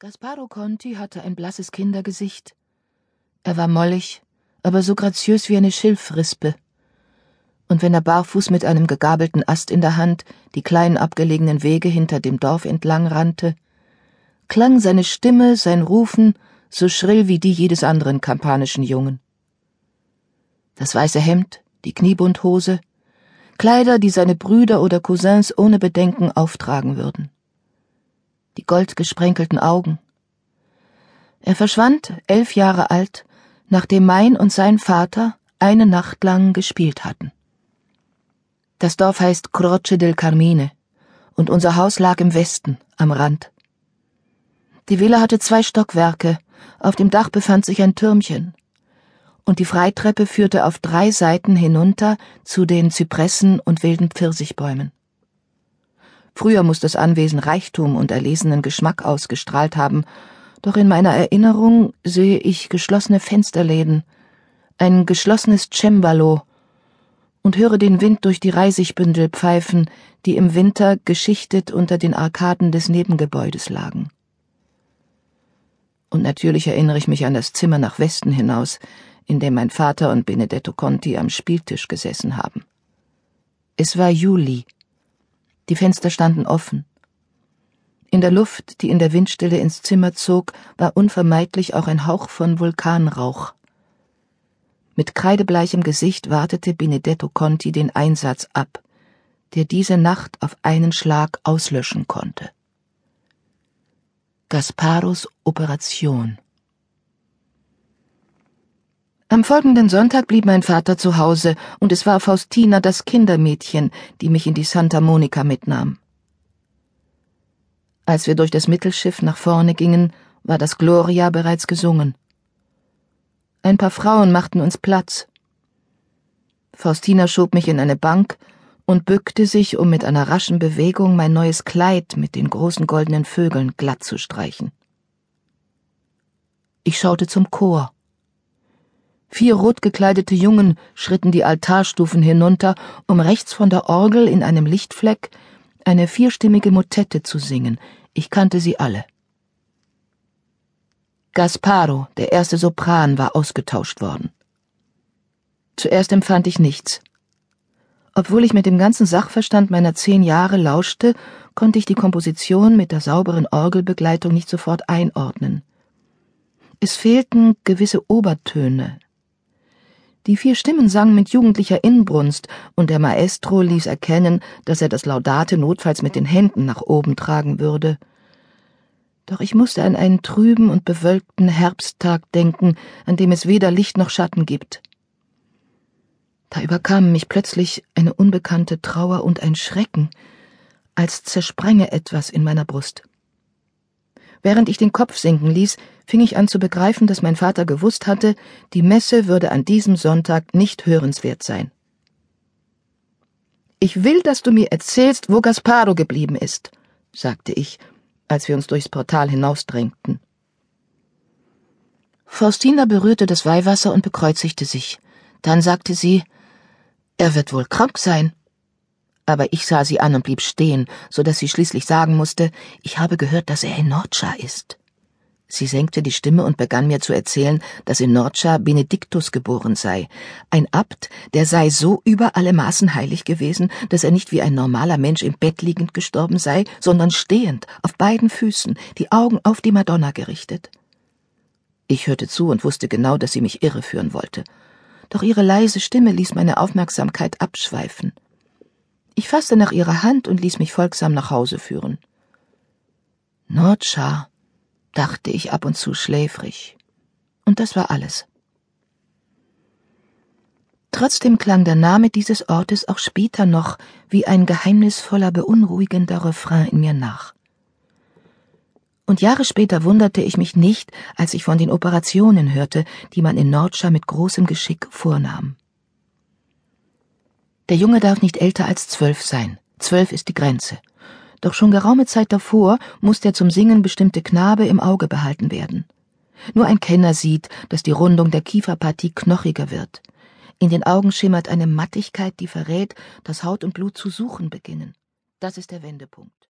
Gasparo Conti hatte ein blasses Kindergesicht. Er war mollig, aber so graziös wie eine Schilfrispe. Und wenn er barfuß mit einem gegabelten Ast in der Hand die kleinen abgelegenen Wege hinter dem Dorf entlang rannte, klang seine Stimme, sein Rufen so schrill wie die jedes anderen kampanischen Jungen. Das weiße Hemd, die Kniebundhose, Kleider, die seine Brüder oder Cousins ohne Bedenken auftragen würden die goldgesprenkelten Augen. Er verschwand, elf Jahre alt, nachdem mein und sein Vater eine Nacht lang gespielt hatten. Das Dorf heißt Croce del Carmine, und unser Haus lag im Westen, am Rand. Die Villa hatte zwei Stockwerke, auf dem Dach befand sich ein Türmchen, und die Freitreppe führte auf drei Seiten hinunter zu den Zypressen und wilden Pfirsichbäumen. Früher muss das Anwesen Reichtum und erlesenen Geschmack ausgestrahlt haben, doch in meiner Erinnerung sehe ich geschlossene Fensterläden, ein geschlossenes Cembalo und höre den Wind durch die Reisigbündel pfeifen, die im Winter geschichtet unter den Arkaden des Nebengebäudes lagen. Und natürlich erinnere ich mich an das Zimmer nach Westen hinaus, in dem mein Vater und Benedetto Conti am Spieltisch gesessen haben. Es war Juli, die Fenster standen offen. In der Luft, die in der Windstille ins Zimmer zog, war unvermeidlich auch ein Hauch von Vulkanrauch. Mit kreidebleichem Gesicht wartete Benedetto Conti den Einsatz ab, der diese Nacht auf einen Schlag auslöschen konnte. Gasparos Operation am folgenden Sonntag blieb mein Vater zu Hause, und es war Faustina das Kindermädchen, die mich in die Santa Monica mitnahm. Als wir durch das Mittelschiff nach vorne gingen, war das Gloria bereits gesungen. Ein paar Frauen machten uns Platz. Faustina schob mich in eine Bank und bückte sich, um mit einer raschen Bewegung mein neues Kleid mit den großen goldenen Vögeln glatt zu streichen. Ich schaute zum Chor. Vier rot gekleidete Jungen schritten die Altarstufen hinunter, um rechts von der Orgel in einem Lichtfleck eine vierstimmige Motette zu singen. Ich kannte sie alle. Gasparo, der erste Sopran, war ausgetauscht worden. Zuerst empfand ich nichts. Obwohl ich mit dem ganzen Sachverstand meiner zehn Jahre lauschte, konnte ich die Komposition mit der sauberen Orgelbegleitung nicht sofort einordnen. Es fehlten gewisse Obertöne, die vier Stimmen sangen mit jugendlicher Inbrunst, und der Maestro ließ erkennen, dass er das Laudate notfalls mit den Händen nach oben tragen würde. Doch ich musste an einen trüben und bewölkten Herbsttag denken, an dem es weder Licht noch Schatten gibt. Da überkamen mich plötzlich eine unbekannte Trauer und ein Schrecken, als zersprenge etwas in meiner Brust. Während ich den Kopf sinken ließ, fing ich an zu begreifen, dass mein Vater gewusst hatte, die Messe würde an diesem Sonntag nicht hörenswert sein. Ich will, dass du mir erzählst, wo Gasparo geblieben ist, sagte ich, als wir uns durchs Portal hinausdrängten. Faustina berührte das Weihwasser und bekreuzigte sich. Dann sagte sie, er wird wohl krank sein aber ich sah sie an und blieb stehen, so dass sie schließlich sagen musste, ich habe gehört, dass er in Nordscha ist. Sie senkte die Stimme und begann mir zu erzählen, dass in Nordscha Benediktus geboren sei, ein Abt, der sei so über alle Maßen heilig gewesen, dass er nicht wie ein normaler Mensch im Bett liegend gestorben sei, sondern stehend, auf beiden Füßen, die Augen auf die Madonna gerichtet. Ich hörte zu und wusste genau, dass sie mich irreführen wollte. Doch ihre leise Stimme ließ meine Aufmerksamkeit abschweifen. Ich fasste nach ihrer Hand und ließ mich folgsam nach Hause führen. Nordschar, dachte ich ab und zu schläfrig. Und das war alles. Trotzdem klang der Name dieses Ortes auch später noch wie ein geheimnisvoller, beunruhigender Refrain in mir nach. Und Jahre später wunderte ich mich nicht, als ich von den Operationen hörte, die man in Nordschar mit großem Geschick vornahm. Der Junge darf nicht älter als zwölf sein. Zwölf ist die Grenze. Doch schon geraume Zeit davor muss der zum Singen bestimmte Knabe im Auge behalten werden. Nur ein Kenner sieht, dass die Rundung der Kieferpartie knochiger wird. In den Augen schimmert eine Mattigkeit, die verrät, dass Haut und Blut zu suchen beginnen. Das ist der Wendepunkt.